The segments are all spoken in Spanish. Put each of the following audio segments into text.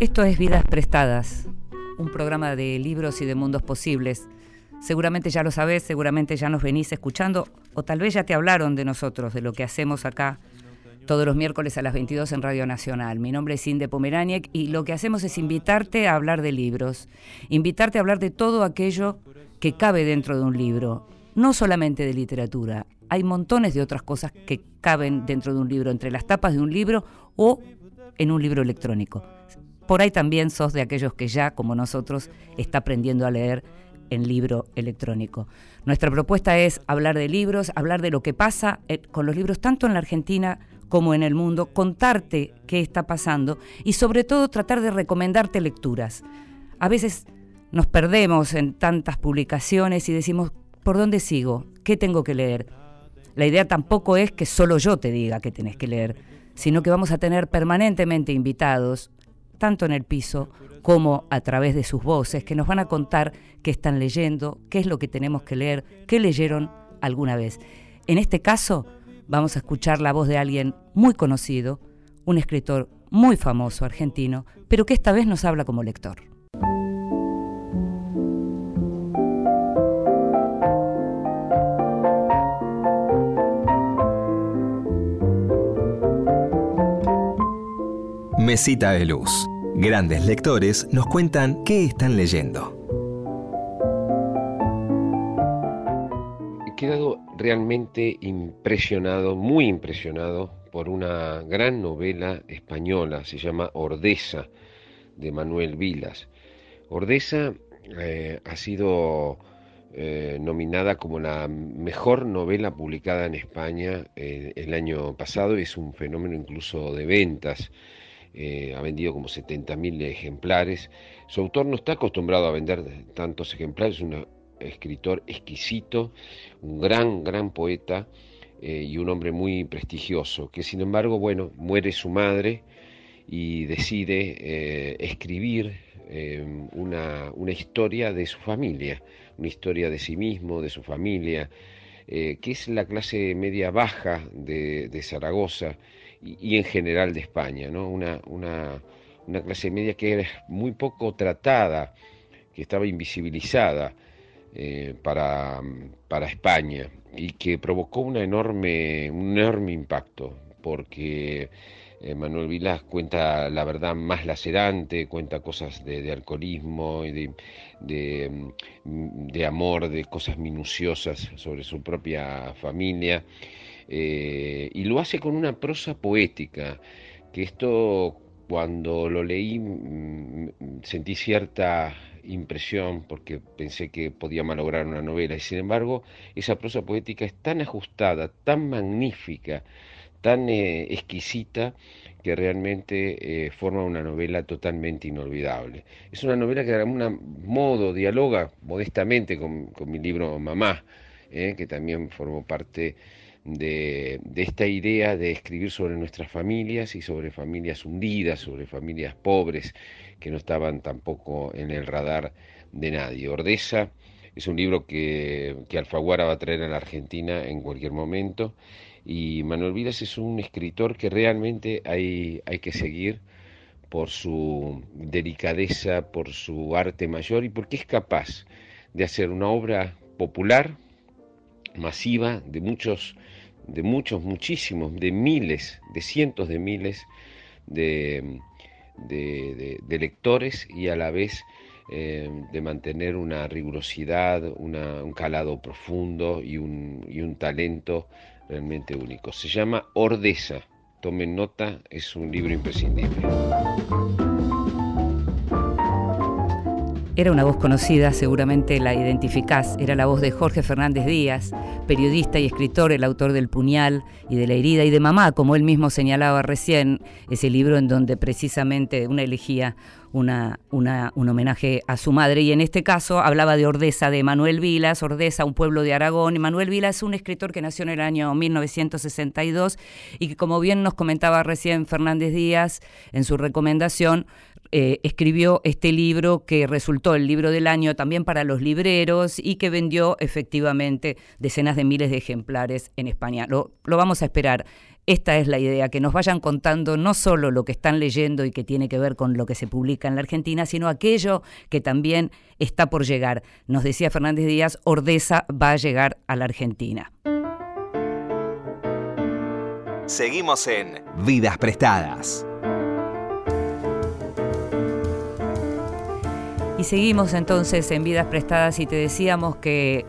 Esto es Vidas Prestadas, un programa de libros y de mundos posibles. Seguramente ya lo sabés, seguramente ya nos venís escuchando o tal vez ya te hablaron de nosotros, de lo que hacemos acá todos los miércoles a las 22 en Radio Nacional. Mi nombre es Inde Pomeraniec y lo que hacemos es invitarte a hablar de libros, invitarte a hablar de todo aquello que cabe dentro de un libro, no solamente de literatura. Hay montones de otras cosas que caben dentro de un libro, entre las tapas de un libro o en un libro electrónico. Por ahí también sos de aquellos que ya, como nosotros, está aprendiendo a leer en libro electrónico. Nuestra propuesta es hablar de libros, hablar de lo que pasa eh, con los libros tanto en la Argentina como en el mundo, contarte qué está pasando y sobre todo tratar de recomendarte lecturas. A veces nos perdemos en tantas publicaciones y decimos, ¿por dónde sigo? ¿Qué tengo que leer? La idea tampoco es que solo yo te diga qué tenés que leer, sino que vamos a tener permanentemente invitados tanto en el piso como a través de sus voces, que nos van a contar qué están leyendo, qué es lo que tenemos que leer, qué leyeron alguna vez. En este caso, vamos a escuchar la voz de alguien muy conocido, un escritor muy famoso argentino, pero que esta vez nos habla como lector. Mesita de Luz. Grandes lectores nos cuentan qué están leyendo. He quedado realmente impresionado, muy impresionado por una gran novela española, se llama Ordesa, de Manuel Vilas. Ordesa eh, ha sido eh, nominada como la mejor novela publicada en España eh, el año pasado, es un fenómeno incluso de ventas. Eh, ha vendido como 70.000 ejemplares. Su autor no está acostumbrado a vender tantos ejemplares, es un escritor exquisito, un gran, gran poeta eh, y un hombre muy prestigioso, que sin embargo, bueno, muere su madre y decide eh, escribir una, historia de su familia, una historia de sí mismo, de su familia, que es la clase media baja de Zaragoza, y, en general de España, ¿no? Una, una, clase media que era muy poco tratada, que estaba invisibilizada eh, para, para, España y que provocó una enorme, un enorme impacto, porque eh, Manuel Vilas cuenta la verdad más lacerante, cuenta cosas de, alcoholismo y de, de, amor, de cosas minuciosas sobre su propia familia. Eh, y lo hace con una prosa poética, que esto cuando lo leí sentí cierta impresión porque pensé que podía malograr una novela y sin embargo esa prosa poética es tan ajustada, tan magnífica, tan eh, exquisita que realmente eh, forma una novela totalmente inolvidable. Es una novela que de algún modo dialoga modestamente con mi libro Mamá, que también formó parte de, esta idea de escribir sobre nuestras familias y sobre familias hundidas, sobre familias pobres que no estaban tampoco en el radar de nadie. Ordesa es un libro que, que Alfaguara va a traer a la Argentina en cualquier momento y Manuel Vilas es un escritor que realmente hay, hay que seguir por su delicadeza, por su arte mayor y porque es capaz de hacer una obra popular, masiva, de muchos de muchos, muchísimos, de miles, de cientos de miles de, de, lectores y a la vez eh, de mantener una rigurosidad, un calado profundo y un, y un talento realmente único. Se llama Ordesa. Tomen nota, es un libro imprescindible. Era una voz conocida, seguramente la identificás. Era la voz de Jorge Fernández Díaz, periodista y escritor, el autor del Puñal y de La herida y de Mamá, como él mismo señalaba recién, ese libro en donde precisamente una elegía una, una, un homenaje a su madre. Y en este caso hablaba de Ordesa, de Manuel Vilas, Ordesa, un pueblo de Aragón. Y Manuel Vilas es un escritor que nació en el año 1962 y que, como bien nos comentaba recién Fernández Díaz en su recomendación, eh, escribió este libro que resultó el libro del año también para los libreros y que vendió efectivamente decenas de miles de ejemplares en España. Lo, lo vamos a esperar. Esta es la idea, que nos vayan contando no solo lo que están leyendo y que tiene que ver con lo que se publica en la Argentina, sino aquello que también está por llegar. Nos decía Fernández Díaz, Ordeza va a llegar a la Argentina. Seguimos en Vidas Prestadas. Y seguimos entonces en Vidas Prestadas y te decíamos que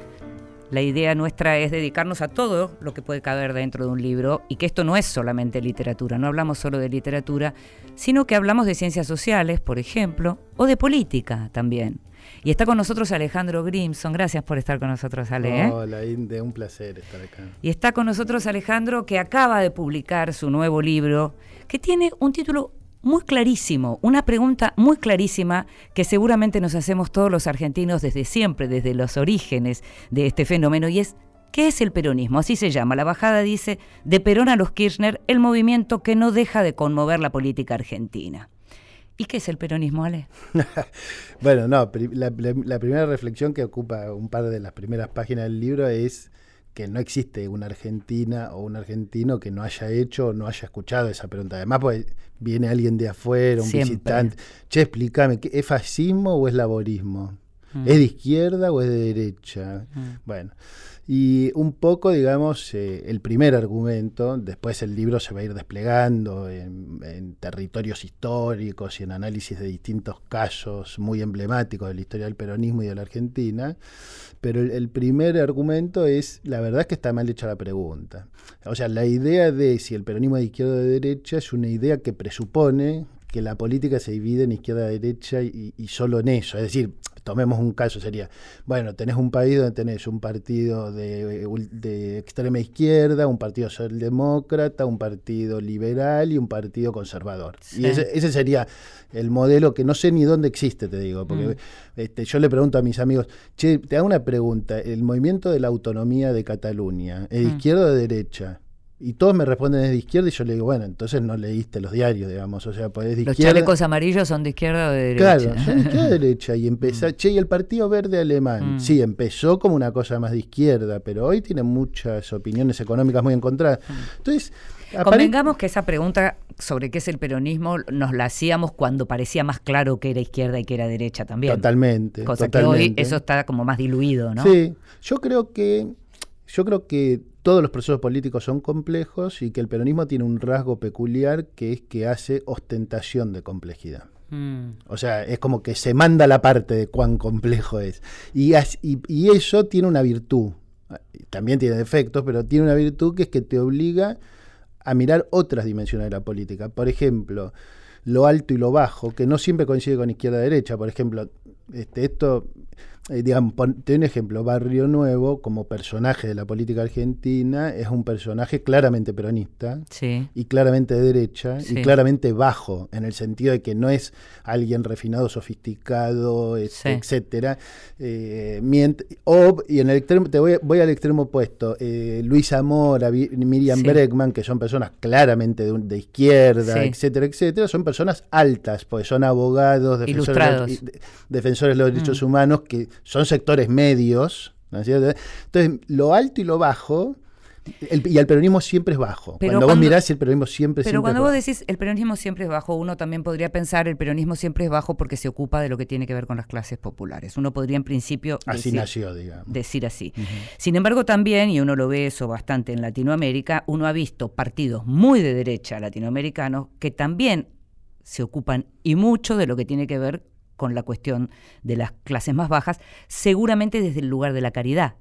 la idea nuestra es dedicarnos a todo lo que puede caber dentro de un libro y que esto no es solamente literatura, no hablamos solo de literatura, sino que hablamos de ciencias sociales, por ejemplo, o de política también. Y está con nosotros Alejandro Grimson. Gracias por estar con nosotros, Ale. ¿eh? Hola, Inde, un placer estar acá. Y está con nosotros Alejandro, que acaba de publicar su nuevo libro, que tiene un título muy clarísimo, una pregunta muy clarísima que seguramente nos hacemos todos los argentinos desde siempre, desde los orígenes de este fenómeno, y es, ¿qué es el peronismo? Así se llama. La bajada dice, de Perón a los Kirchner, el movimiento que no deja de conmover la política argentina. ¿Y qué es el peronismo, Ale? bueno, no, la, la primera reflexión que ocupa un par de las primeras páginas del libro es que no existe una argentina o un argentino que no haya hecho o no haya escuchado esa pregunta. Además, pues viene alguien de afuera, un visitante. Che, explícame, ¿es fascismo o es laborismo? Mm. ¿Es de izquierda o es de derecha? Mm. Bueno, y un poco, digamos, eh, el primer argumento, después el libro se va a ir desplegando en, territorios históricos y en análisis de distintos casos muy emblemáticos de la historia del peronismo y de la Argentina, pero el, primer argumento es, la verdad es que está mal hecha la pregunta. O sea, la idea de si el peronismo es de izquierda o de derecha es una idea que presupone que la política se divide en izquierda y derecha y, y, solo en eso. Es decir, tomemos un caso, sería, bueno, tenés un país donde tenés un partido de, de extrema izquierda, un partido socialdemócrata, un partido liberal y un partido conservador. Y ese, ese, sería el modelo que no sé ni dónde existe, te digo, porque mm. este, yo le pregunto a mis amigos, che, te hago una pregunta, ¿el movimiento de la autonomía de Cataluña es de mm. izquierda o de derecha? Y todos me responden de izquierda y yo le digo, bueno, entonces no leíste los diarios, digamos. O sea, pues de Los chalecos amarillos son de izquierda o de derecha. Claro, son de izquierda o de derecha. Y empezó, mm. che, y el Partido Verde Alemán. Mm. Sí, empezó como una cosa más de izquierda, pero hoy tiene muchas opiniones económicas muy encontradas. Mm. Entonces. Convengamos que esa pregunta sobre qué es el peronismo nos la hacíamos cuando parecía más claro que era izquierda y que era derecha también. Totalmente. Cosa que hoy eso está como más diluido, ¿no? Sí, yo creo que yo creo que todos los procesos políticos son complejos y que el peronismo tiene un rasgo peculiar que es que hace ostentación de complejidad. Mm. O sea, es como que se manda la parte de cuán complejo es. Y, y, eso tiene una virtud. También tiene defectos, pero tiene una virtud que es que te obliga a mirar otras dimensiones de la política. Por ejemplo, lo alto y lo bajo, que no siempre coincide con izquierda-derecha. Por ejemplo, este, esto eh, digamos, te un ejemplo, Barrio Nuevo, como personaje de la política argentina, es un personaje claramente peronista y claramente de derecha y claramente bajo, en el sentido de que no es alguien refinado, sofisticado, etcétera. Eh, y en el extremo, te voy, voy al extremo opuesto, eh, Luis Amora, Miriam Bregman, que son personas claramente de, izquierda, etcétera, etcétera, son personas altas, pues son abogados, defensores, defensores de los derechos mm. humanos que son sectores medios, Entonces, lo alto y lo bajo, y el peronismo siempre es bajo. cuando, vos mirás, el peronismo siempre, pero cuando vos decís el peronismo siempre es bajo, uno también podría pensar el peronismo siempre es bajo porque se ocupa de lo que tiene que ver con las clases populares. Uno podría en principio así decir, decir así. Sin embargo, también, y uno lo ve eso bastante en Latinoamérica, uno ha visto partidos muy de derecha latinoamericanos que también se ocupan y mucho de lo que tiene que ver con la cuestión de las clases más bajas, seguramente desde el lugar de la caridad,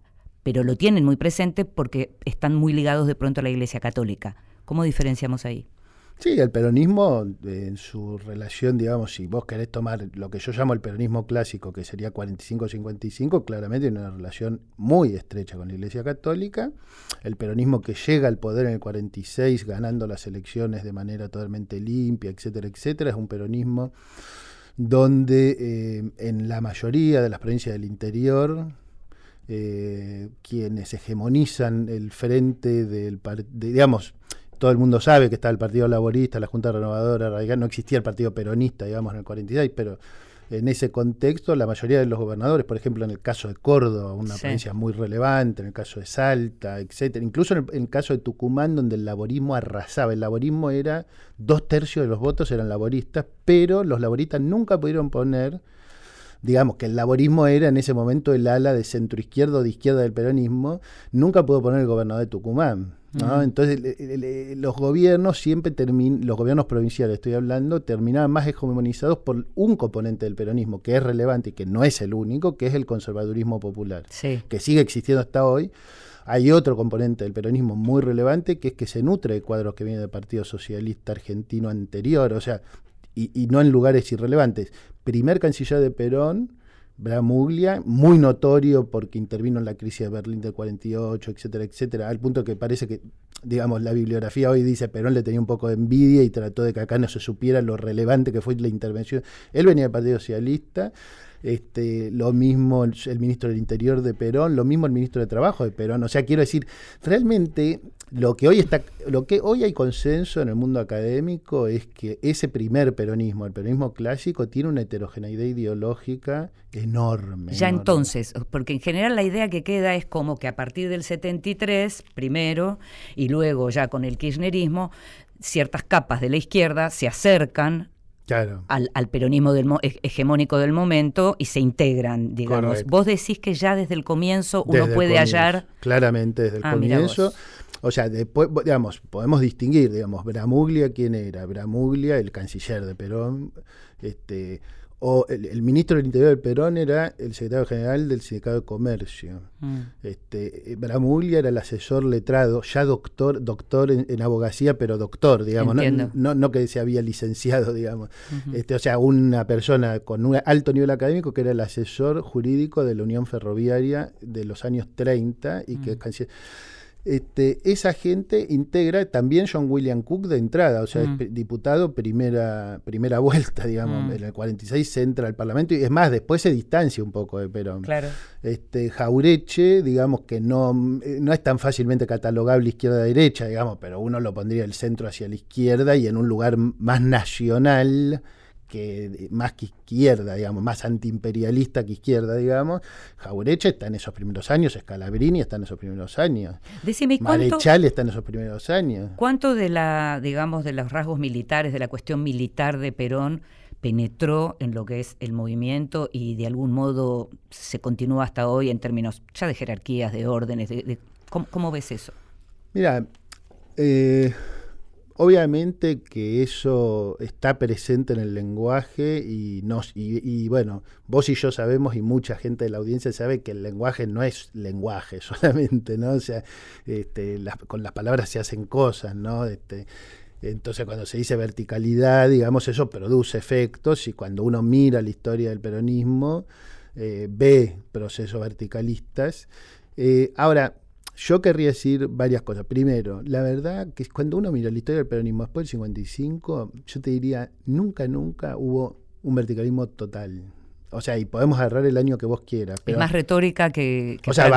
pero lo tienen muy presente porque están muy ligados de pronto a la Iglesia Católica. ¿Cómo diferenciamos ahí? Sí, el peronismo, en su relación, digamos, si vos querés tomar lo que yo llamo el peronismo clásico, que sería 45-55, claramente tiene una relación muy estrecha con la Iglesia Católica. El peronismo que llega al poder en el 46, ganando las elecciones de manera totalmente limpia, etcétera, etcétera, es un peronismo donde eh, en la mayoría de las provincias del interior eh, quienes hegemonizan el frente del digamos todo el mundo sabe que está el Partido Laborista, la Junta Renovadora Radical, no existía el Partido Peronista, digamos, en el 46, pero en ese contexto la mayoría de los gobernadores, por ejemplo en el caso de Córdoba, una provincia muy relevante, en el caso de Salta, etcétera, incluso en el, caso de Tucumán, donde el laborismo arrasaba, el laborismo era, dos tercios de los votos eran laboristas, pero los laboristas nunca pudieron poner digamos que el laborismo era en ese momento el ala de centro izquierdo, de izquierda del peronismo, nunca pudo poner el gobernador de Tucumán. Entonces, los gobiernos siempre terminan, los gobiernos provinciales, estoy hablando, terminaban más hegemonizados por un componente del peronismo que es relevante y que no es el único, que es el conservadurismo popular, que sigue existiendo hasta hoy. Hay otro componente del peronismo muy relevante que es que se nutre de cuadros que vienen del Partido Socialista Argentino anterior, o sea, y, no en lugares irrelevantes. Primer canciller de Perón, Bramuglia, muy notorio porque intervino en la crisis de Berlín del 48, etcétera, etcétera, al punto que parece que, digamos, la bibliografía hoy dice Perón le tenía un poco de envidia y trató de que acá no se supiera lo relevante que fue la intervención. Él venía del Partido Socialista, este, lo mismo el, ministro del Interior de Perón, lo mismo el ministro de Trabajo de Perón. O sea, quiero decir, realmente lo que hoy está, lo que hoy hay consenso en el mundo académico es que ese primer peronismo, el peronismo clásico, tiene una heterogeneidad ideológica enorme. Ya entonces, porque en general la idea que queda es como que a partir del 73, primero, y luego ya con el kirchnerismo, ciertas capas de la izquierda se acercan al, peronismo del hegemónico del momento y se integran, digamos. Vos decís que ya desde el comienzo uno puede hallar... Claramente, desde el ah, comienzo. O sea, después, digamos, podemos distinguir, digamos, Bramuglia, ¿quién era? Bramuglia, el canciller de Perón, este, o el, ministro del Interior del Perón era el secretario general del Sindicato de Comercio. Mm. Este, Bramuglia era el asesor letrado, ya doctor, doctor en, abogacía, pero doctor, digamos, no, no, que se había licenciado, digamos. este, o sea, una persona con un alto nivel académico que era el asesor jurídico de la Unión Ferroviaria de los años 30 y que es mm este, esa gente integra también John William Cook de entrada, o sea, es mm. diputado primera, primera vuelta, digamos, mm. en el 46 se entra al Parlamento y es más, después se distancia un poco de Perón. Claro. Este, Jaureche, digamos que no, eh, no es tan fácilmente catalogable izquierda-derecha, digamos, pero uno lo pondría el centro hacia la izquierda y en un lugar más nacional que más que izquierda, digamos, más antiimperialista que izquierda, digamos, Jaureche está en esos primeros años, Scalabrini está en esos primeros años. Decime, Marechal está en esos primeros años. ¿Cuánto de la, digamos, de los rasgos militares, de la cuestión militar de Perón penetró en lo que es el movimiento y de algún modo se continúa hasta hoy en términos ya de jerarquías, de órdenes, de, ¿cómo, ves eso? Mira, eh, Obviamente que eso está presente en el lenguaje y, bueno, vos y yo sabemos y mucha gente de la audiencia sabe que el lenguaje no es lenguaje solamente, ¿no? O sea, este, con las palabras se hacen cosas, ¿no? Este, entonces cuando se dice verticalidad, digamos, eso produce efectos y cuando uno mira la historia del peronismo, eh, ve procesos verticalistas. Eh, ahora, yo querría decir varias cosas. Primero, la verdad que cuando uno mira la historia del peronismo después del 55, yo te diría, nunca, nunca hubo un verticalismo total. O sea, y podemos agarrar el año que vos quieras. es más retórica que. o sea,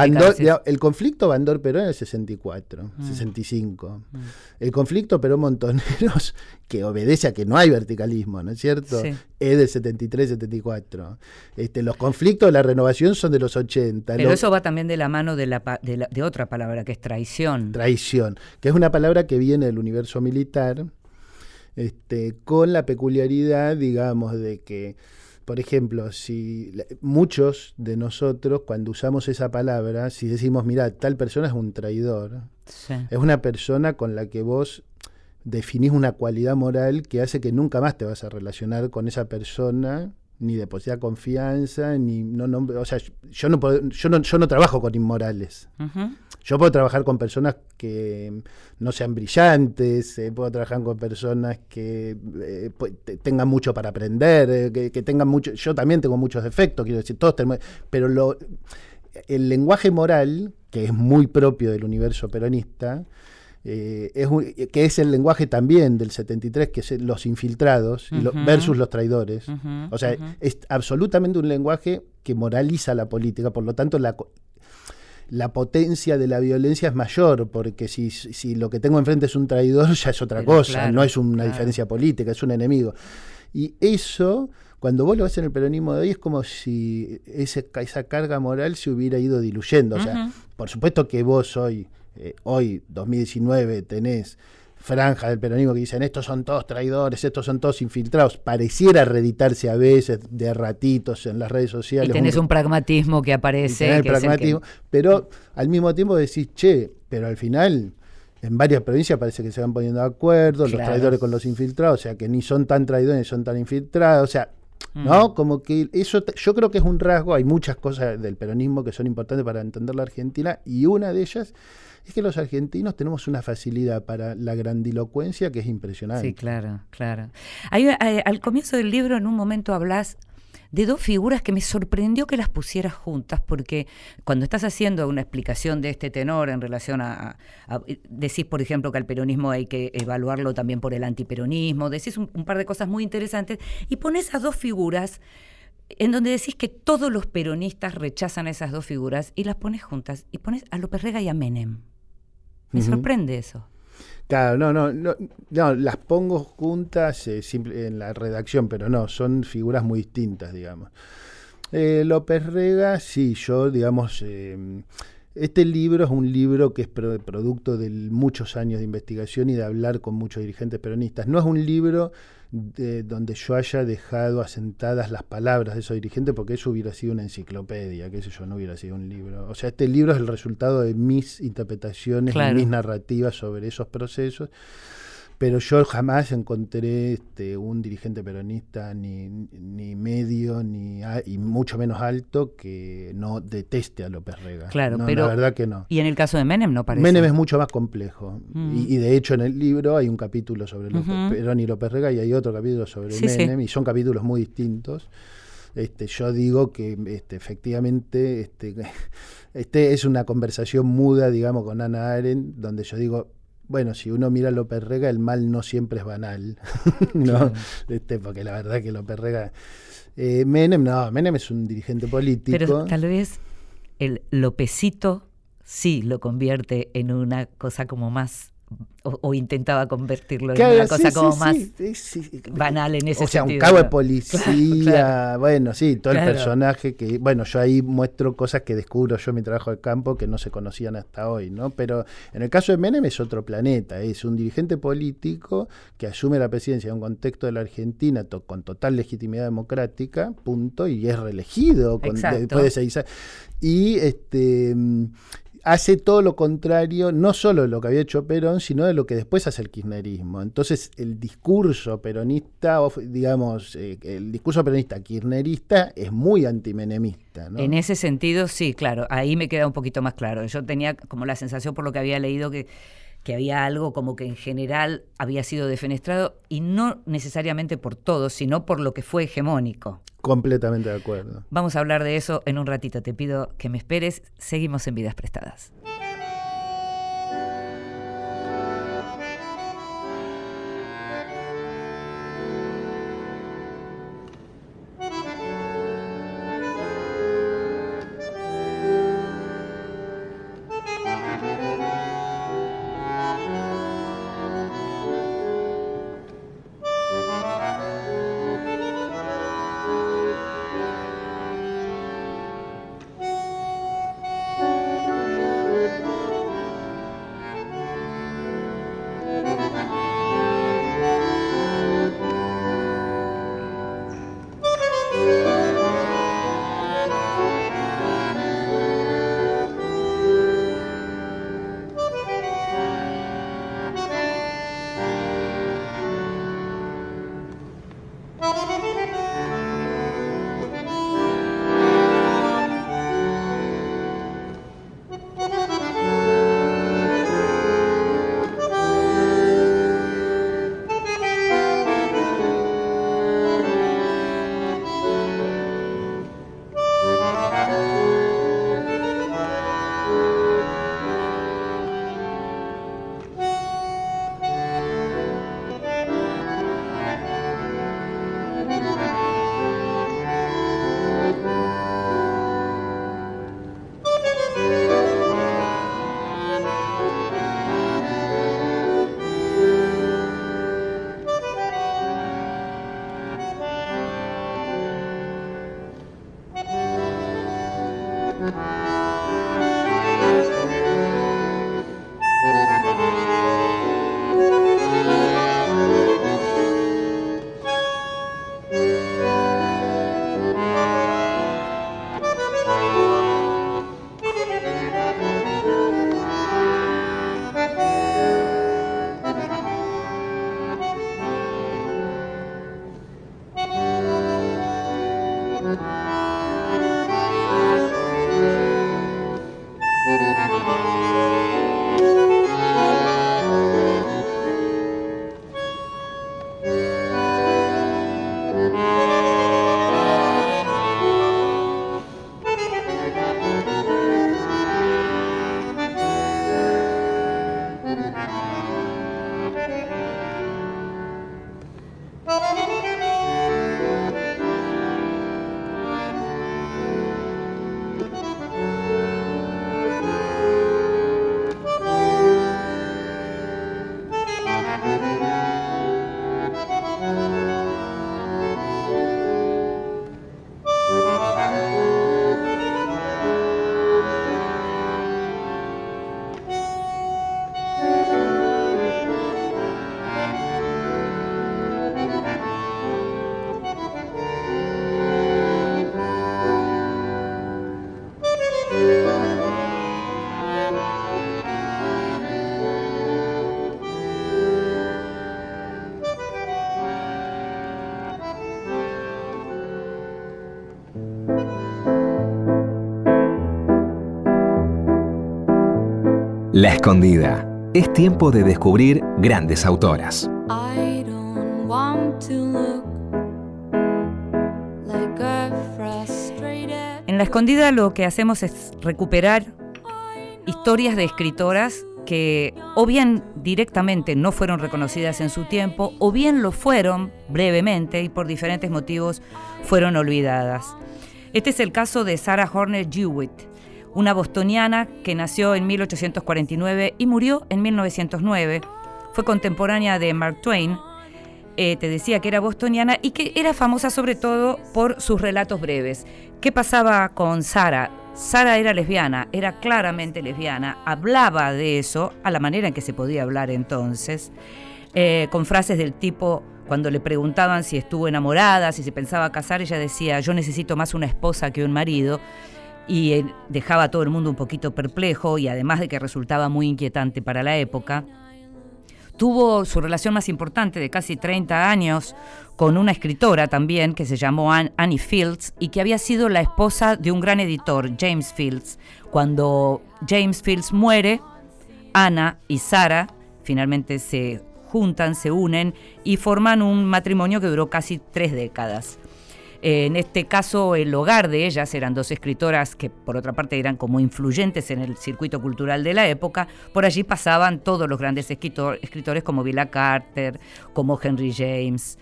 el conflicto Bandor-Perón en el 64, 65. Mm. Mm. El conflicto Perón-Montoneros, que obedece a que no hay verticalismo, ¿no es cierto? Es del 73-74. Este, los conflictos de la renovación son de los 80. Pero eso va también de la mano de, la, de, de otra palabra, que es traición. Traición, que es una palabra que viene del universo militar, este, con la peculiaridad, digamos, de que por ejemplo, si muchos de nosotros cuando usamos esa palabra, si decimos, mira, tal persona es un traidor, es una persona con la que vos definís una cualidad moral que hace que nunca más te vas a relacionar con esa persona ni depositar confianza, ni no, no o sea, yo no, puedo, yo no yo no trabajo con inmorales. Yo puedo trabajar con personas que no sean brillantes, eh, puedo trabajar con personas que eh, tengan mucho para aprender, eh, que, tengan mucho. Yo también tengo muchos defectos, quiero decir, todos tenemos. Pero lo, el lenguaje moral, que es muy propio del universo peronista, es que es el lenguaje también del 73, que es los infiltrados versus los traidores. o sea, es absolutamente un lenguaje que moraliza la política, por lo tanto la, la potencia de la violencia es mayor, porque si, si lo que tengo enfrente es un traidor, ya es otra cosa, no es una diferencia política, es un enemigo. Y eso, cuando vos lo ves en el peronismo de hoy, es como si ese, esa carga moral se hubiera ido diluyendo. O sea, por supuesto que vos hoy, eh, hoy, 2019, tenés franja del peronismo que dicen estos son todos traidores, estos son todos infiltrados, pareciera reeditarse a veces de ratitos en las redes sociales. Y tenés un, pragmatismo que aparece. pragmatismo, pero al mismo tiempo decís, che, pero al final en varias provincias parece que se van poniendo de acuerdo, los traidores con los infiltrados, o sea que ni son tan traidores ni son tan infiltrados, o sea, ¿no? Mm. Como que eso yo creo que es un rasgo, hay muchas cosas del peronismo que son importantes para entender la Argentina y una de ellas es que los argentinos tenemos una facilidad para la grandilocuencia que es impresionante. Sí, claro, claro. Eh, al comienzo del libro en un momento hablas de dos figuras que me sorprendió que las pusieras juntas, porque cuando estás haciendo una explicación de este tenor en relación a, decís, por ejemplo, que al peronismo hay que evaluarlo también por el antiperonismo, decís un, un par de cosas muy interesantes, y pones a dos figuras en donde decís que todos los peronistas rechazan esas dos figuras y las pones juntas, y pones a López Rega y a Menem. Me sorprende eso. Claro, no, no, no, las pongo juntas eh, en la redacción, pero no, son figuras muy distintas, digamos. Eh, López Rega, sí, yo, digamos, eh, este libro es un libro que es producto de muchos años de investigación y de hablar con muchos dirigentes peronistas. No es un libro de donde yo haya dejado asentadas las palabras de esos dirigentes, porque eso hubiera sido una enciclopedia, qué sé yo, no hubiera sido un libro. O sea, este libro es el resultado de mis interpretaciones, de mis narrativas sobre esos procesos pero yo jamás encontré este, un dirigente peronista ni, ni medio ni y mucho menos alto que no deteste a López Rega. Claro, pero la verdad que no. Y en el caso de Menem no parece. Menem es mucho más complejo mm. y, de hecho en el libro hay un capítulo sobre López, Perón y López Rega y hay otro capítulo sobre Menem y son capítulos muy distintos. Este, yo digo que este, efectivamente este, este es una conversación muda, digamos, con Ana Arendt, donde yo digo, bueno, si uno mira a López Rega, el mal no siempre es banal, ¿no? Este, porque la verdad que López Rega... Eh, Menem, no, Menem es un dirigente político. Pero tal vez el Lopecito sí lo convierte en una cosa como más o, intentaba convertirlo en una cosa como más banal en ese o sea, sentido. un cabo de policía, bueno, sí, todo el personaje que, bueno, yo ahí muestro cosas que descubro yo en mi trabajo de campo que no se conocían hasta hoy, ¿no? Pero en el caso de Menem es otro planeta, es un dirigente político que asume la presidencia en un contexto de la Argentina con total legitimidad democrática, punto, y es reelegido con, después de seis años. Y este hace todo lo contrario, no solo de lo que había hecho Perón, sino de lo que después hace el kirchnerismo. Entonces, el discurso peronista, digamos, eh, el discurso peronista kirchnerista es muy antimenemista. En ese sentido, sí, claro, ahí me queda un poquito más claro. Yo tenía como la sensación, por lo que había leído, que que había algo como que en general había sido defenestrado y no necesariamente por todos, sino por lo que fue hegemónico. Completamente de acuerdo. Vamos a hablar de eso en un ratito. Te pido que me esperes. Seguimos en Vidas Prestadas. La Escondida. Es tiempo de descubrir grandes autoras. En La Escondida lo que hacemos es recuperar historias de escritoras que o bien directamente no fueron reconocidas en su tiempo o bien lo fueron brevemente y por diferentes motivos fueron olvidadas. Este es el caso de Sarah Horner Jewett una bostoniana que nació en 1849 y murió en 1909. Fue contemporánea de Mark Twain. Eh, te decía que era bostoniana y que era famosa sobre todo por sus relatos breves. ¿Qué pasaba con Sara? Sara era lesbiana, era claramente lesbiana, hablaba de eso a la manera en que se podía hablar entonces, eh, con frases del tipo, cuando le preguntaban si estuvo enamorada, si se pensaba casar, ella decía, yo necesito más una esposa que un marido y dejaba a todo el mundo un poquito perplejo y además de que resultaba muy inquietante para la época. Tuvo su relación más importante de casi 30 años con una escritora también que se llamó Annie Fields y que había sido la esposa de un gran editor, James Fields. Cuando James Fields muere, Anna y Sara finalmente se juntan, se unen y forman un matrimonio que duró casi tres décadas. En este caso, el hogar de ellas eran dos escritoras que, por otra parte, eran como influyentes en el circuito cultural de la época. Por allí pasaban todos los grandes escritores como Villa Carter, como Henry James,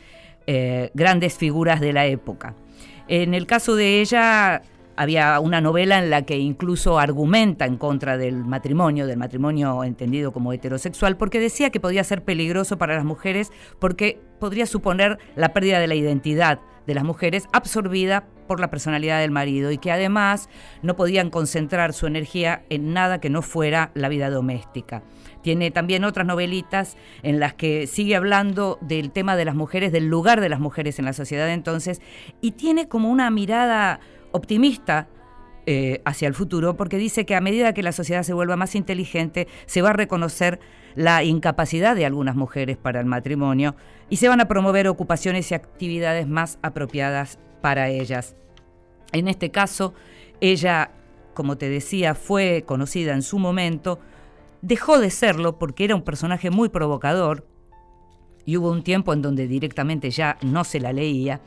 eh, grandes figuras de la época. En el caso de ella, había una novela en la que incluso argumenta en contra del matrimonio, del matrimonio entendido como heterosexual, porque decía que podía ser peligroso para las mujeres porque podría suponer la pérdida de la identidad de las mujeres absorbida por la personalidad del marido y que además no podían concentrar su energía en nada que no fuera la vida doméstica. Tiene también otras novelitas en las que sigue hablando del tema de las mujeres, del lugar de las mujeres en la sociedad entonces, y tiene como una mirada optimista eh, hacia el futuro porque dice que a medida que la sociedad se vuelva más inteligente, se va a reconocer la incapacidad de algunas mujeres para el matrimonio y se van a promover ocupaciones y actividades más apropiadas para ellas. En este caso, ella, como te decía, fue conocida en su momento, dejó de serlo porque era un personaje muy provocador y hubo un tiempo en donde directamente ya no se la leía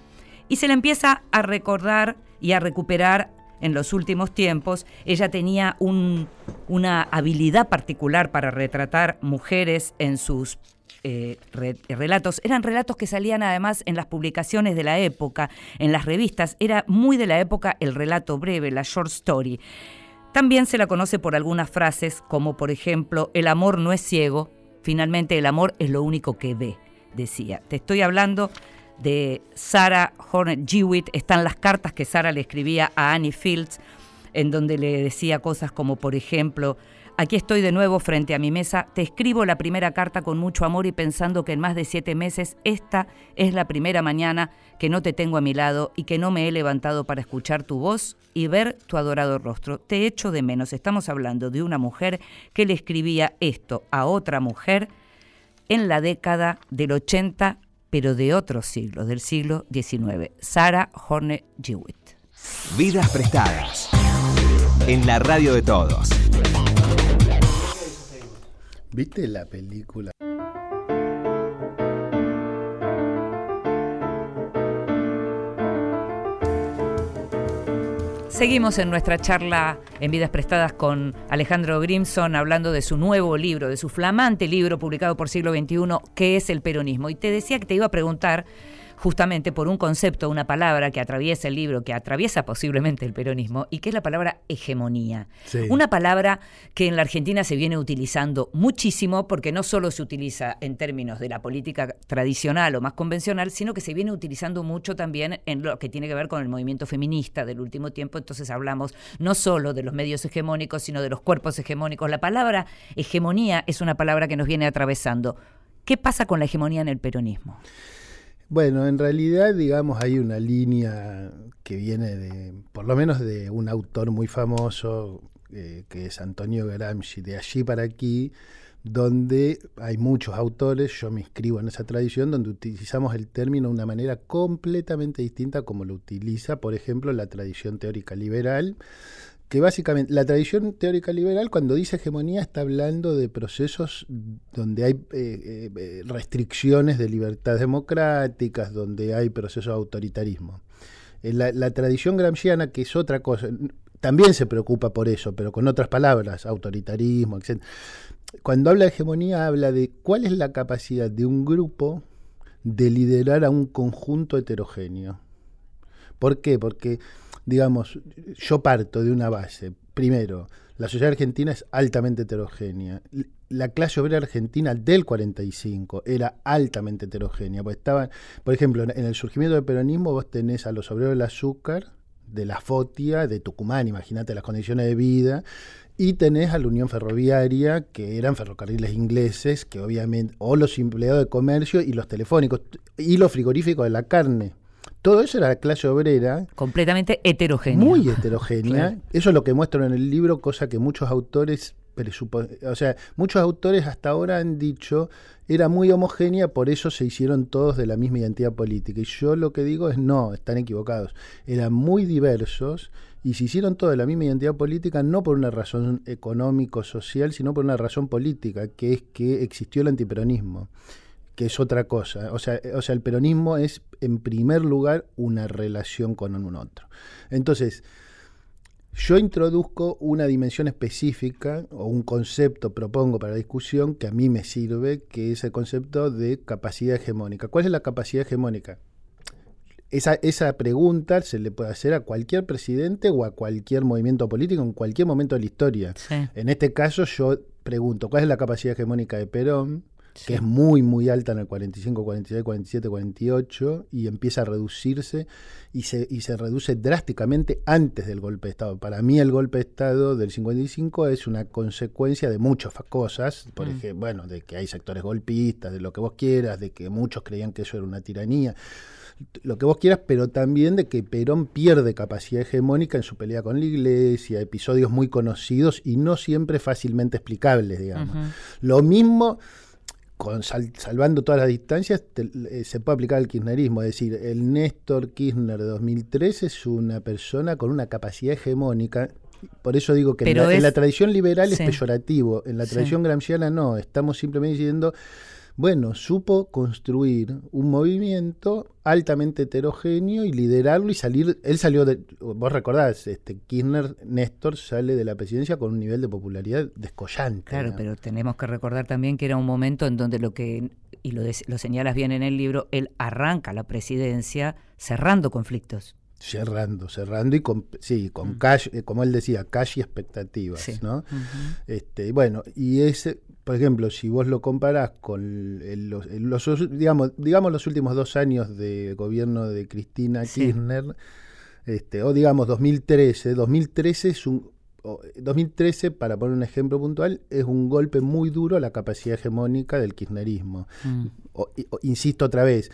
y se la empieza a recordar y a recuperar en los últimos tiempos. Ella tenía una habilidad particular para retratar mujeres en sus eh, relatos. Eran relatos que salían además en las publicaciones de la época, en las revistas. Era muy de la época el relato breve, la short story. También se la conoce por algunas frases como por ejemplo, el amor no es ciego, finalmente el amor es lo único que ve, decía. Te estoy hablando de Sarah Hornet Jewett están las cartas que Sarah le escribía a Annie Fields, en donde le decía cosas como, por ejemplo, Aquí estoy de nuevo frente a mi mesa, te escribo la primera carta con mucho amor y pensando que en más de siete meses esta es la primera mañana que no te tengo a mi lado y que no me he levantado para escuchar tu voz y ver tu adorado rostro. Te echo de menos. Estamos hablando de una mujer que le escribía esto a otra mujer en la década del 80 pero de otros siglos, del siglo XIX. Sarah Horne Jewett. Vidas prestadas. En la radio de todos. ¿Viste la película? Seguimos en nuestra charla en Vidas Prestadas con Alejandro Grimson hablando de su nuevo libro, de su flamante libro publicado por Siglo XXI, que es el peronismo. Y te decía que te iba a preguntar justamente por un concepto, una palabra que atraviesa el libro, que atraviesa posiblemente el peronismo, y que es la palabra hegemonía. Una palabra que en la Argentina se viene utilizando muchísimo, porque no solo se utiliza en términos de la política tradicional o más convencional, sino que se viene utilizando mucho también en lo que tiene que ver con el movimiento feminista del último tiempo. Entonces hablamos no solo de los medios hegemónicos, sino de los cuerpos hegemónicos. La palabra hegemonía es una palabra que nos viene atravesando. ¿Qué pasa con la hegemonía en el peronismo? Bueno, en realidad, digamos, hay una línea que viene de, por lo menos de un autor muy famoso, eh, que es Antonio Gramsci, de allí para aquí, donde hay muchos autores, yo me inscribo en esa tradición, donde utilizamos el término de una manera completamente distinta como lo utiliza, por ejemplo, la tradición teórica liberal, que básicamente la tradición teórica liberal cuando dice hegemonía está hablando de procesos donde hay eh, eh, restricciones de libertades democráticas, donde hay procesos de autoritarismo. La, la, tradición gramsciana, que es otra cosa, también se preocupa por eso, pero con otras palabras, autoritarismo, etc. Cuando habla de hegemonía habla de cuál es la capacidad de un grupo de liderar a un conjunto heterogéneo. ¿Por qué? Porque digamos, yo parto de una base. Primero, la sociedad argentina es altamente heterogénea. La clase obrera argentina del 45 era altamente heterogénea. Pues estaban, por ejemplo, en el surgimiento del peronismo vos tenés a los obreros del azúcar, de la Fotia, de Tucumán, imagínate las condiciones de vida, y tenés a la Unión Ferroviaria, que eran ferrocarriles ingleses, que obviamente, o los empleados de comercio y los telefónicos, y los frigoríficos de la carne, todo eso era la clase obrera. Completamente heterogénea. Muy heterogénea. Eso es lo que muestro en el libro, cosa que muchos autores o sea, muchos autores hasta ahora han dicho era muy homogénea, por eso se hicieron todos de la misma identidad política. Y yo lo que digo es no, están equivocados. Eran muy diversos y se hicieron todos de la misma identidad política no por una razón económico-social, sino por una razón política, que es que existió el antiperonismo que es otra cosa. O sea, o sea, el peronismo es, en primer lugar, una relación con un otro. Entonces, yo introduzco una dimensión específica o un concepto, propongo para la discusión, que a mí me sirve, que es el concepto de capacidad hegemónica. ¿Cuál es la capacidad hegemónica? Esa, esa pregunta se le puede hacer a cualquier presidente o a cualquier movimiento político en cualquier momento de la historia. En este caso yo pregunto, ¿cuál es la capacidad hegemónica de Perón? Que es muy, muy alta en el 45, 46, 47, 48 y empieza a reducirse y se, y se reduce drásticamente antes del golpe de Estado. Para mí el golpe de Estado del 55 es una consecuencia de muchas cosas, por mm. ejemplo, bueno, de que hay sectores golpistas, de lo que vos quieras, de que muchos creían que eso era una tiranía lo que vos quieras, pero también de que Perón pierde capacidad hegemónica en su pelea con la iglesia, episodios muy conocidos y no siempre fácilmente explicables, digamos. Lo mismo salvando todas las distancias, eh, se puede aplicar al kirchnerismo. Es decir, el Néstor Kirchner de 2013 es una persona con una capacidad hegemónica. Por eso digo que en la, tradición liberal es peyorativo, en la tradición gramsciana no. Estamos simplemente diciendo bueno, supo construir un movimiento altamente heterogéneo y liderarlo y salir, él salió de, vos recordás, este Kirchner, Néstor sale de la presidencia con un nivel de popularidad descollante. Claro, pero tenemos que recordar también que era un momento en donde lo que, y lo, lo señalas bien en el libro, él arranca la presidencia cerrando conflictos cerrando, cerrando y con, sí, con mm. cash, eh, como él decía, cash y expectativas, ¿no? este, bueno, y ese, por ejemplo, si vos lo comparás con los, digamos, digamos los últimos dos años de gobierno de Cristina Kirchner, este, o digamos 2013, 2013 es un 2013, para poner un ejemplo puntual, es un golpe muy duro a la capacidad hegemónica del kirchnerismo. Mm. insisto otra vez,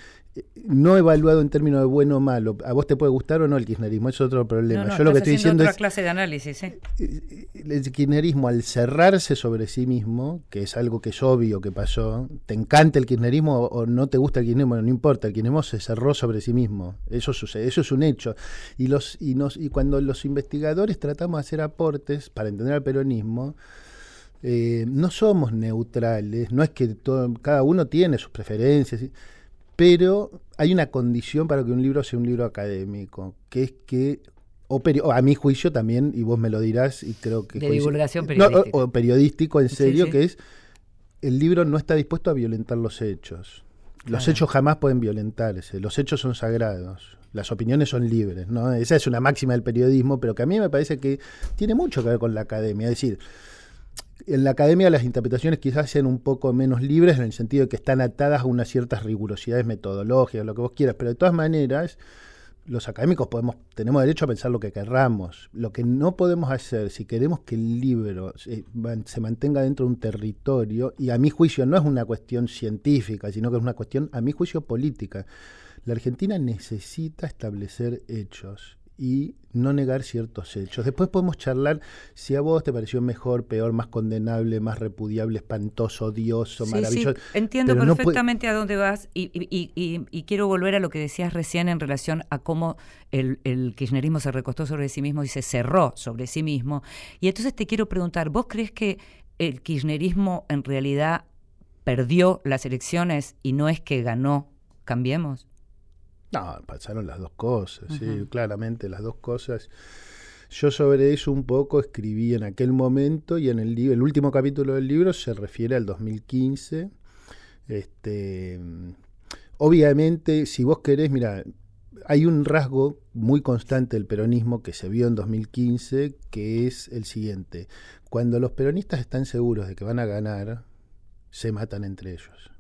no evaluado en términos de bueno o malo. A vos te puede gustar o no el kirchnerismo, es otro problema. Yo lo que estoy diciendo otra clase de análisis, ¿eh? El kirchnerismo al cerrarse sobre sí mismo, que es algo que es obvio que pasó, te encanta el kirchnerismo o no te gusta el kirchnerismo, no importa, el kirchnerismo se cerró sobre sí mismo. Eso sucede, eso es un hecho. Y los y nos y cuando los investigadores tratamos de hacer aportes para entender al peronismo, eh, no somos neutrales, no es que todo, cada uno tiene sus preferencias pero hay una condición para que un libro sea un libro académico, que es que o, a mi juicio también, y vos me lo dirás, y creo que... De divulgación periodística. o, periodístico, en serio, que es, el libro no está dispuesto a violentar los hechos. Los hechos jamás pueden violentarse, los hechos son sagrados, las opiniones son libres, ¿no? Esa es una máxima del periodismo, pero que a mí me parece que tiene mucho que ver con la academia. Es decir, en la academia las interpretaciones quizás sean un poco menos libres en el sentido de que están atadas a unas ciertas rigurosidades metodológicas, lo que vos quieras, pero de todas maneras los académicos podemos, tenemos derecho a pensar lo que querramos. Lo que no podemos hacer, si queremos que el libro se, mantenga dentro de un territorio, y a mi juicio no es una cuestión científica, sino que es una cuestión, a mi juicio, política. La Argentina necesita establecer hechos y no negar ciertos hechos. Después podemos charlar si a vos te pareció mejor, peor, más condenable, más repudiable, espantoso, odioso, maravilloso. Sí, entiendo perfectamente a dónde vas y, quiero volver a lo que decías recién en relación a cómo el, el, kirchnerismo se recostó sobre sí mismo y se cerró sobre sí mismo. Y entonces te quiero preguntar, ¿vos crees que el kirchnerismo en realidad perdió las elecciones y no es que ganó Cambiemos? No, pasaron las dos cosas, sí, claramente las dos cosas. Yo sobre eso un poco escribí en aquel momento y en el, el último capítulo del libro se refiere al 2015. Este, obviamente, si vos querés, mira, hay un rasgo muy constante del peronismo que se vio en 2015, que es el siguiente. Cuando los peronistas están seguros de que van a ganar, se matan entre ellos.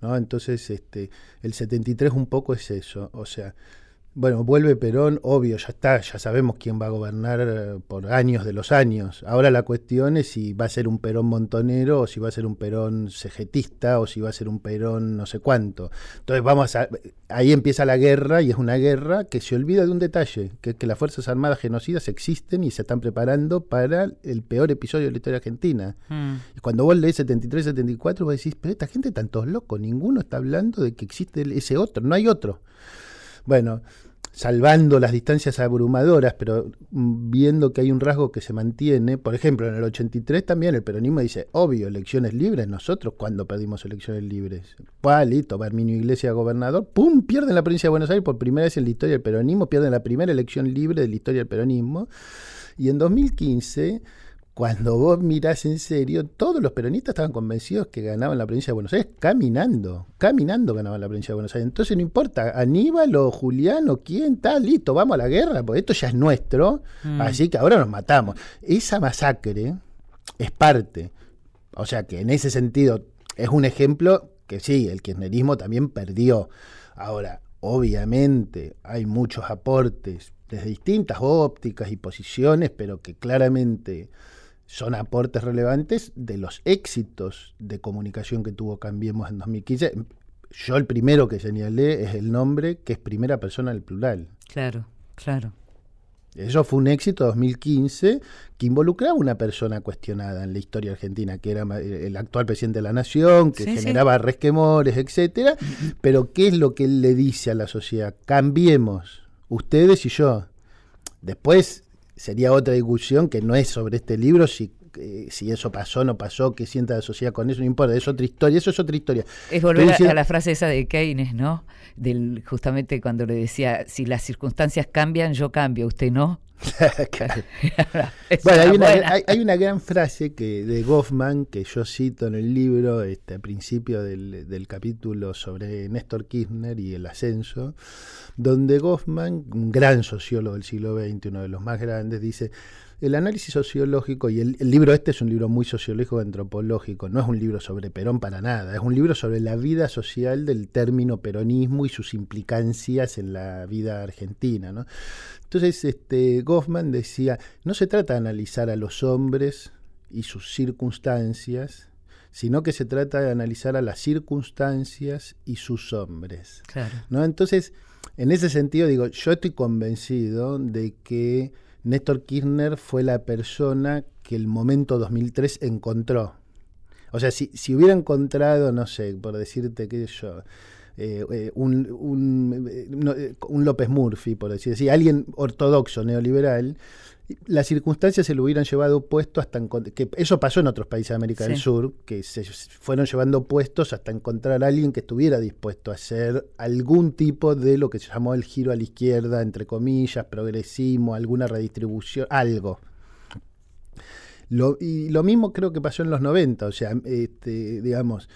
¿No? Entonces, este, el 73 un poco es eso, o sea, bueno, vuelve Perón, obvio, ya está, ya sabemos quién va a gobernar eh, por años de los años. Ahora la cuestión es si va a ser un Perón montonero o si va a ser un Perón cegetista o si va a ser un Perón no sé cuánto. Entonces vamos a, ahí empieza la guerra y es una guerra que se olvida de un detalle, que es que las Fuerzas Armadas genocidas existen y se están preparando para el peor episodio de la historia argentina. Hmm. Y cuando vos lees 73, 74, vos decís, pero esta gente tantos locos, ninguno está hablando de que existe ese otro, no hay otro. Bueno, salvando las distancias abrumadoras, pero viendo que hay un rasgo que se mantiene, por ejemplo, en el 83 también el peronismo dice, obvio, elecciones libres, nosotros cuando perdimos elecciones libres, Palito, Barminio Iglesia gobernador, ¡pum!, pierden la provincia de Buenos Aires por primera vez en la historia del peronismo, pierden la primera elección libre de la historia del peronismo, y en 2015 cuando vos mirás en serio, todos los peronistas estaban convencidos que ganaban la provincia de Buenos Aires caminando, caminando ganaban la provincia de Buenos Aires. Entonces no importa, Aníbal o Julián o quién, está listo, vamos a la guerra, porque esto ya es nuestro, mm. así que ahora nos matamos. Esa masacre es parte, o sea que en ese sentido es un ejemplo que sí, el kirchnerismo también perdió. Ahora, obviamente hay muchos aportes desde distintas ópticas y posiciones, pero que claramente son aportes relevantes de los éxitos de comunicación que tuvo Cambiemos en 2015. Yo el primero que señalé es el nombre que es primera persona del plural. Claro, claro. Eso fue un éxito 2015 que involucraba a una persona cuestionada en la historia argentina, que era el actual presidente de la nación, que generaba resquemores, etcétera. Pero ¿qué es lo que él le dice a la sociedad? Cambiemos, ustedes y yo. Después sería otra discusión que no es sobre este libro, si, eh, si eso pasó, no pasó, qué sienta la sociedad con eso, no importa, es otra historia, eso es otra historia. Es volver a, la frase esa de Keynes, ¿no? Del, justamente cuando le decía, si las circunstancias cambian, yo cambio, usted no. bueno, hay una, hay, una, gran frase que de Goffman que yo cito en el libro este, al principio del, del, capítulo sobre Néstor Kirchner y el ascenso, donde Goffman, un gran sociólogo del siglo XX, uno de los más grandes, dice, el análisis sociológico, y el, libro este es un libro muy sociológico antropológico, no es un libro sobre Perón para nada, es un libro sobre la vida social del término peronismo y sus implicancias en la vida argentina. ¿no? Entonces, este, Goffman decía, no se trata de analizar a los hombres y sus circunstancias, sino que se trata de analizar a las circunstancias y sus hombres. ¿no? Entonces, en ese sentido, digo, yo estoy convencido de que Néstor Kirchner fue la persona que el momento 2003 encontró. O sea, si, si hubiera encontrado, no sé, por decirte qué yo, un, un, López Murphy, por decir así, alguien ortodoxo, neoliberal, las circunstancias se lo hubieran llevado puesto hasta que eso pasó en otros países de América del Sur, que se fueron llevando puestos hasta encontrar a alguien que estuviera dispuesto a hacer algún tipo de lo que se llamó el giro a la izquierda, entre comillas, progresismo, alguna redistribución, algo. y lo mismo creo que pasó en los 90, o sea, este, digamos,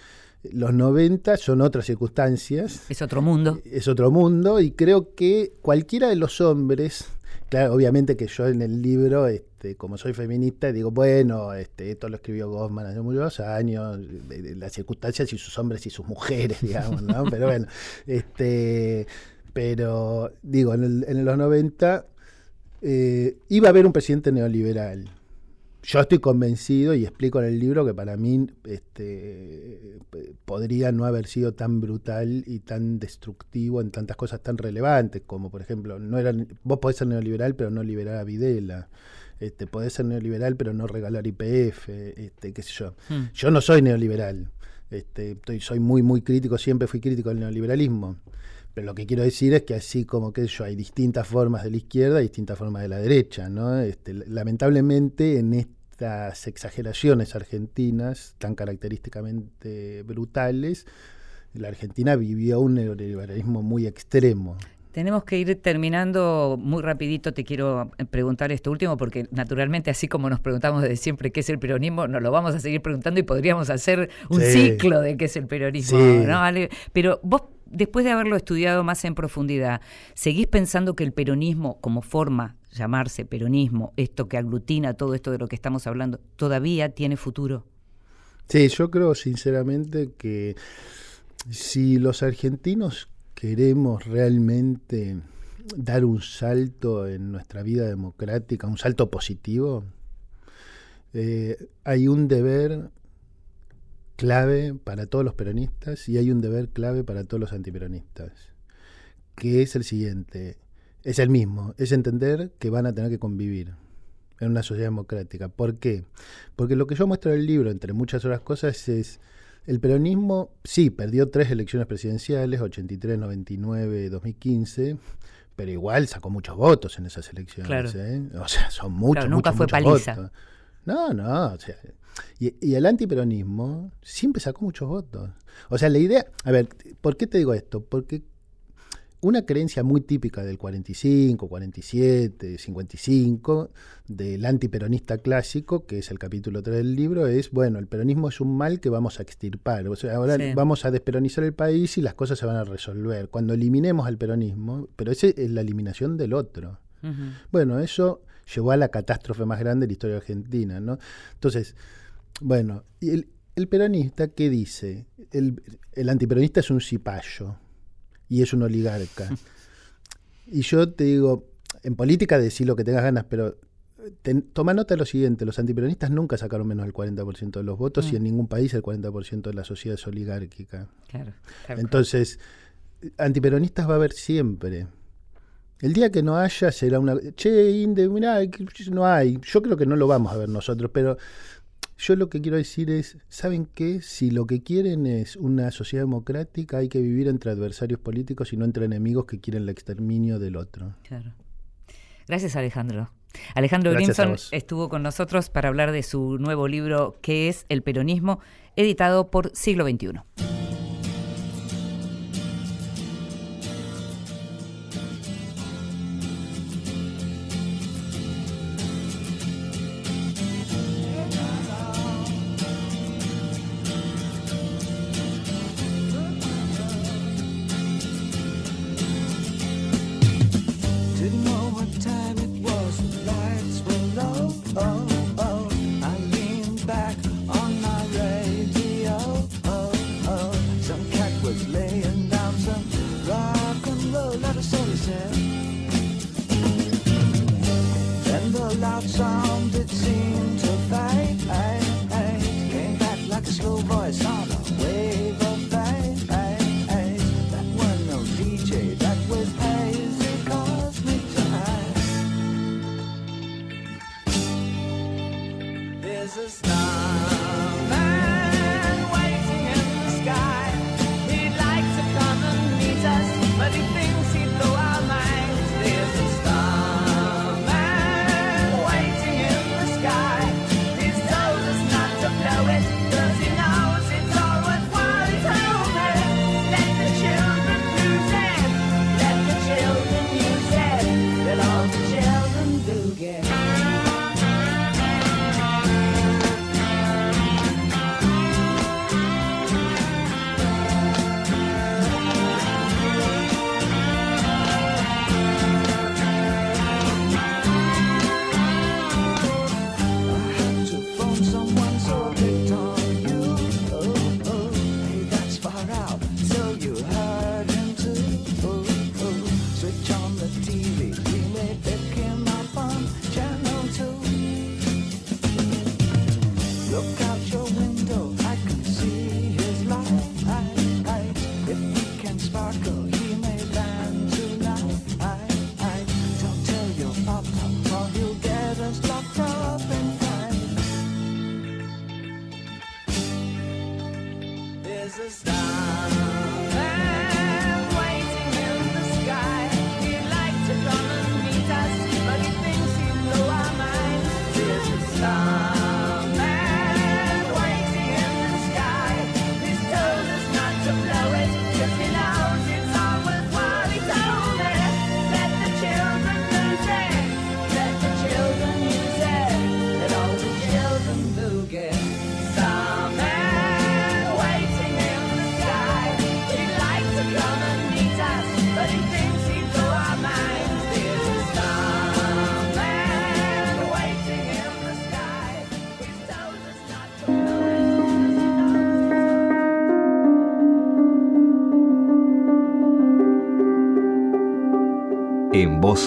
los 90 son otras circunstancias. Es otro mundo. Es otro mundo y creo que cualquiera de los hombres Claro, obviamente que yo en el libro, este, como soy feminista, digo, bueno, este, esto lo escribió Goffman hace muchos años, las circunstancias y sus hombres y sus mujeres, digamos, ¿no? Pero bueno, este, pero digo, en, en los 90 eh, iba a haber un presidente neoliberal yo estoy convencido y explico en el libro que para mí este, podría no haber sido tan brutal y tan destructivo en tantas cosas tan relevantes, como por ejemplo, no era, vos podés ser neoliberal pero no liberar a Videla. Este, podés ser neoliberal pero no regalar IPF, este, qué sé yo. Hmm. Yo no soy neoliberal. Este, estoy, soy muy, muy crítico, siempre fui crítico del neoliberalismo. Pero lo que quiero decir es que así como que yo hay distintas formas de la izquierda y distintas formas de la derecha, ¿no? Este, lamentablemente en estas exageraciones argentinas tan característicamente brutales, la Argentina vivió un neoliberalismo muy extremo. Tenemos que ir terminando muy rapidito. Te quiero preguntar esto último porque naturalmente así como nos preguntamos desde siempre qué es el peronismo, nos lo vamos a seguir preguntando y podríamos hacer un ciclo de qué es el peronismo. Pero vos, después de haberlo estudiado más en profundidad, ¿seguís pensando que el peronismo como forma, llamarse peronismo, esto que aglutina todo esto de lo que estamos hablando, todavía tiene futuro? Sí, yo creo sinceramente que si los argentinos queremos realmente dar un salto en nuestra vida democrática, un salto positivo, eh, hay un deber clave para todos los peronistas y hay un deber clave para todos los antiperonistas, que es el siguiente, es el mismo, es entender que van a tener que convivir en una sociedad democrática. ¿Por qué? Porque lo que yo muestro en el libro, entre muchas otras cosas, es el peronismo, sí, perdió tres elecciones presidenciales, 83, 99, 2015, pero igual sacó muchos votos en esas elecciones. ¿eh? O sea, son muchos, nunca fue paliza. No, no, o sea, y, y, el antiperonismo siempre sacó muchos votos. O sea, la idea, a ver, ¿por qué te digo esto? Porque una creencia muy típica del 45, 47, 55, del antiperonista clásico, que es el capítulo 3 del libro, es, bueno, el peronismo es un mal que vamos a extirpar. O sea, ahora vamos a desperonizar el país y las cosas se van a resolver. Cuando eliminemos al peronismo, pero esa es la eliminación del otro. Bueno, eso llevó a la catástrofe más grande de la historia argentina, ¿no? Entonces, bueno, y el, el peronista, ¿qué dice? El, el antiperonista es un cipayo y es un oligarca. y yo te digo, en política decir lo que tengas ganas, pero toma nota de lo siguiente, los antiperonistas nunca sacaron menos del 40% de los votos y en mm. ningún país el 40% de la sociedad es oligárquica. Entonces, antiperonistas va a haber siempre. El día que no haya será una... Che, Inde, mirá, no hay. Yo creo que no lo vamos a ver nosotros, pero yo lo que quiero decir es, ¿saben qué? Si lo que quieren es una sociedad democrática, hay que vivir entre adversarios políticos y no entre enemigos que quieren el exterminio del otro. Claro. Gracias, Alejandro. Alejandro Grimson estuvo con nosotros para hablar de su nuevo libro, que es El peronismo, editado por Siglo XXI.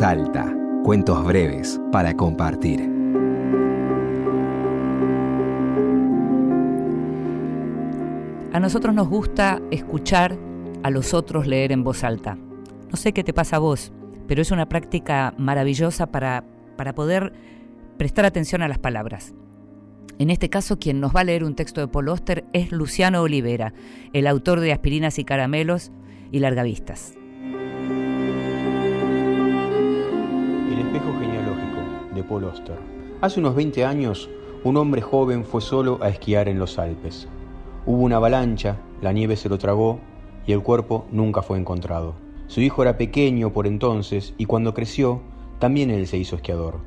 Alta, cuentos breves para compartir. A nosotros nos gusta escuchar a los otros leer en voz alta. No sé qué te pasa a vos, pero es una práctica maravillosa para, para poder prestar atención a las palabras. En este caso, quien nos va a leer un texto de Paul es Luciano Olivera, el autor de Aspirinas y Caramelos y Largavistas. Hace unos 20 años, un hombre joven fue solo a esquiar en los Alpes. Hubo una avalancha, la nieve se lo tragó y el cuerpo nunca fue encontrado. Su hijo era pequeño por entonces y cuando creció, también él se hizo esquiador.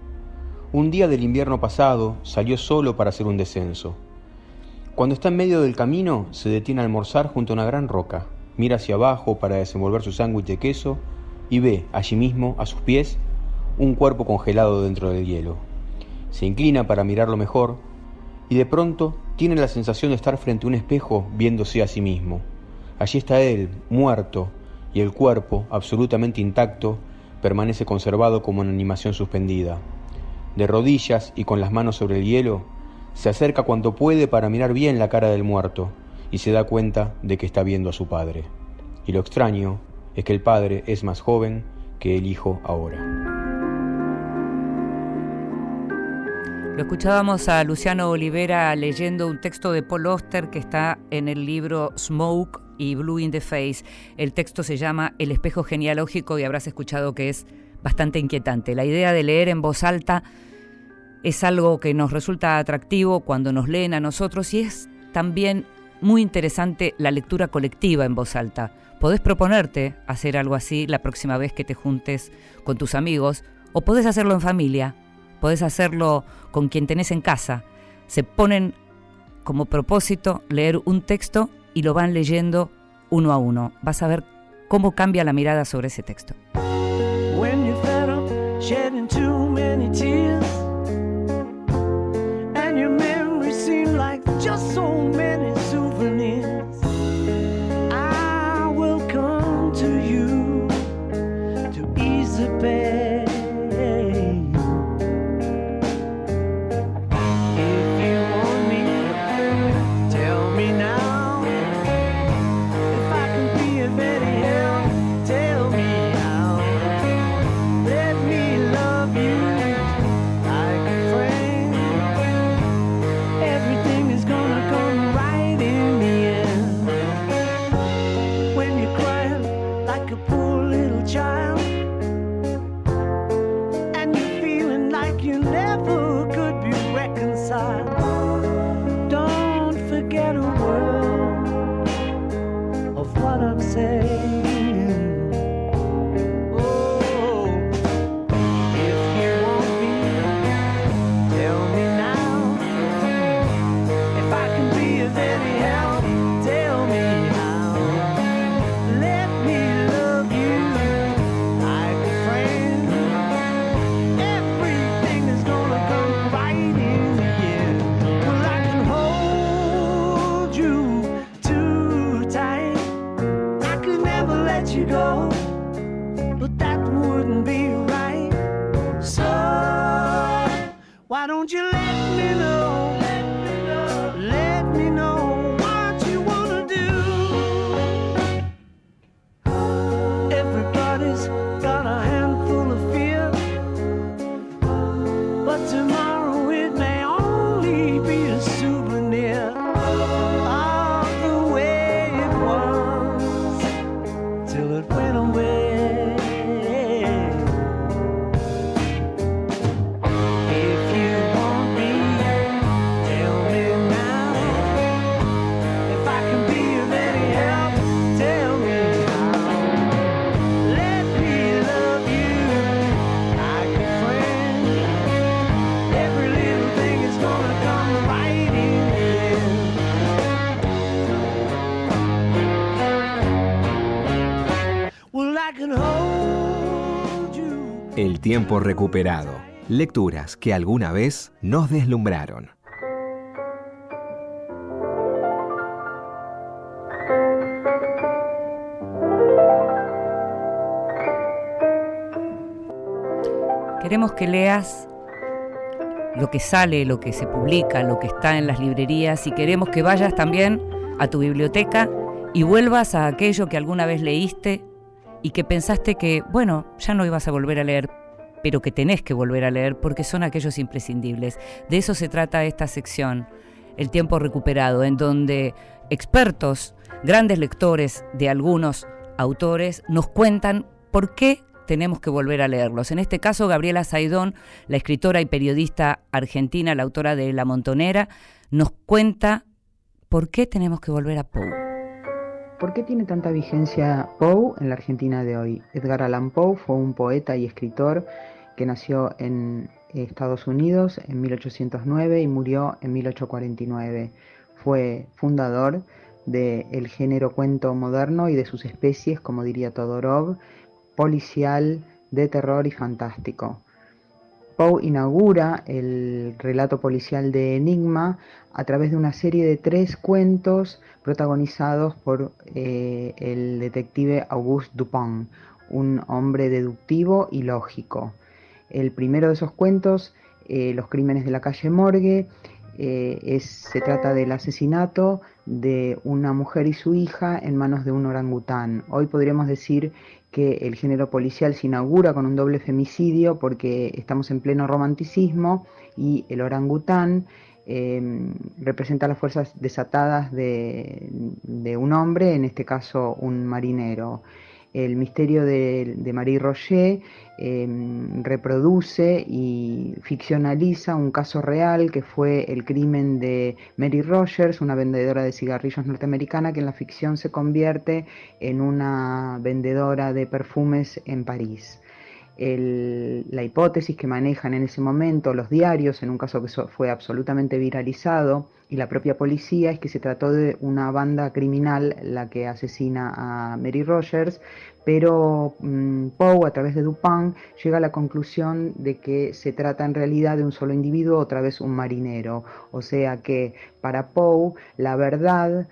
Un día del invierno pasado salió solo para hacer un descenso. Cuando está en medio del camino, se detiene a almorzar junto a una gran roca, mira hacia abajo para desenvolver su sándwich de queso y ve allí mismo, a sus pies, un cuerpo congelado dentro del hielo. Se inclina para mirarlo mejor y de pronto tiene la sensación de estar frente a un espejo viéndose a sí mismo. Allí está él, muerto, y el cuerpo, absolutamente intacto, permanece conservado como en animación suspendida. De rodillas y con las manos sobre el hielo, se acerca cuanto puede para mirar bien la cara del muerto y se da cuenta de que está viendo a su padre. Y lo extraño es que el padre es más joven que el hijo ahora. Lo escuchábamos a Luciano Olivera leyendo un texto de Paul Oster que está en el libro Smoke y Blue in the Face. El texto se llama El espejo genealógico y habrás escuchado que es bastante inquietante. La idea de leer en voz alta es algo que nos resulta atractivo cuando nos leen a nosotros y es también muy interesante la lectura colectiva en voz alta. Podés proponerte hacer algo así la próxima vez que te juntes con tus amigos o podés hacerlo en familia podés hacerlo con quien tenés en casa. Se ponen como propósito leer un texto y lo van leyendo uno a uno. Vas a ver cómo cambia la mirada sobre ese texto. Tiempo recuperado. Lecturas que alguna vez nos deslumbraron. Queremos que leas lo que sale, lo que se publica, lo que está en las librerías y queremos que vayas también a tu biblioteca y vuelvas a aquello que alguna vez leíste y que pensaste que, bueno, ya no ibas a volver a leer, pero que tenés que volver a leer porque son aquellos imprescindibles. De eso se trata esta sección, el tiempo recuperado, en donde expertos, grandes lectores de algunos autores nos cuentan por qué tenemos que volver a leerlos. En este caso, Gabriela Saidón, la escritora y periodista argentina, la autora de La Montonera, nos cuenta por qué tenemos que volver a Poe. ¿Por qué tiene tanta vigencia Poe en la Argentina de hoy? Edgar Allan Poe fue un poeta y escritor que nació en Estados Unidos en 1809 y murió en 1849. Fue fundador del género cuento moderno y de sus especies, como diría Todorov, policial, de terror y fantástico. Poe inaugura el relato policial de Enigma a través de una serie de tres cuentos protagonizados por eh, el detective Auguste Dupin, un hombre deductivo y lógico. El primero de esos cuentos, eh, Los crímenes de la calle Morgue, eh, se trata del asesinato de una mujer y su hija en manos de un orangután. Hoy podríamos decir que el género policial se inaugura con un doble femicidio porque estamos en pleno romanticismo y el orangután em, representa las fuerzas desatadas de, un hombre, en este caso un marinero. El misterio de, Marie Roger em, reproduce y ficcionaliza un caso real que fue el crimen de Mary Rogers, una vendedora de cigarrillos norteamericana que en la ficción se convierte en una vendedora de perfumes en París la hipótesis que manejan en ese momento los diarios, en un caso que fue absolutamente viralizado, y la propia policía, es que se trató de una banda criminal la que asesina a Mary Rogers, pero mm, Poe, a través de Dupin, llega a la conclusión de que se trata en realidad de un solo individuo, otra vez un marinero. O sea que para Poe la verdad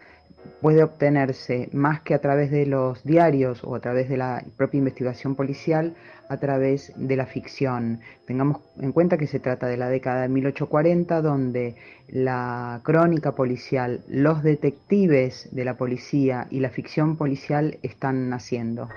puede obtenerse más que a través de los diarios o a través de la propia investigación policial, a través de la ficción. Tengamos en cuenta que se trata de la década de 1840, donde la crónica policial, los detectives de la policía y la ficción policial están naciendo.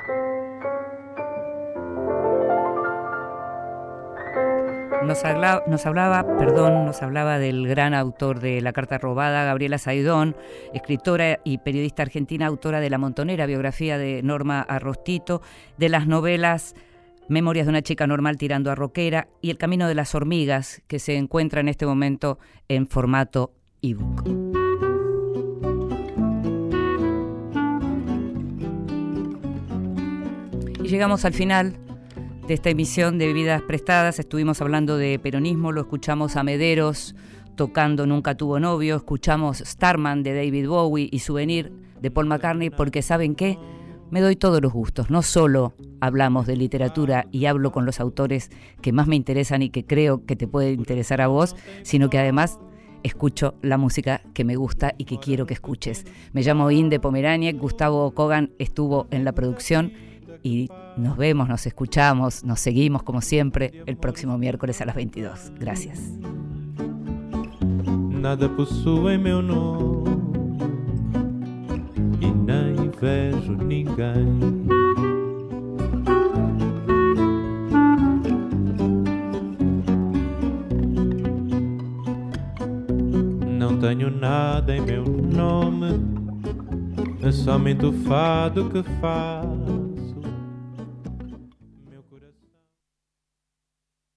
Nos hablaba, nos hablaba, perdón, nos hablaba del gran autor de La Carta Robada, Gabriela Saidón, escritora y periodista argentina, autora de La Montonera, biografía de Norma Arrostito, de las novelas Memorias de una chica normal tirando a roquera y El camino de las hormigas, que se encuentra en este momento en formato ebook. Y llegamos al final de esta emisión de Vidas Prestadas. Estuvimos hablando de peronismo, lo escuchamos a Mederos tocando Nunca tuvo novio, escuchamos Starman de David Bowie y Souvenir de Paul McCartney, porque ¿saben qué? Me doy todos los gustos. No solo hablamos de literatura y hablo con los autores que más me interesan y que creo que te puede interesar a vos, sino que además escucho la música que me gusta y que quiero que escuches. Me llamo Inde Pomeraniec, Gustavo Kogan estuvo en la producción y nos vemos, nos escuchamos, nos seguimos como siempre el próximo miércoles a las 22. Gracias. Nada vejo ninguém. Não tenho nada em meu nome, é somente o fado que faz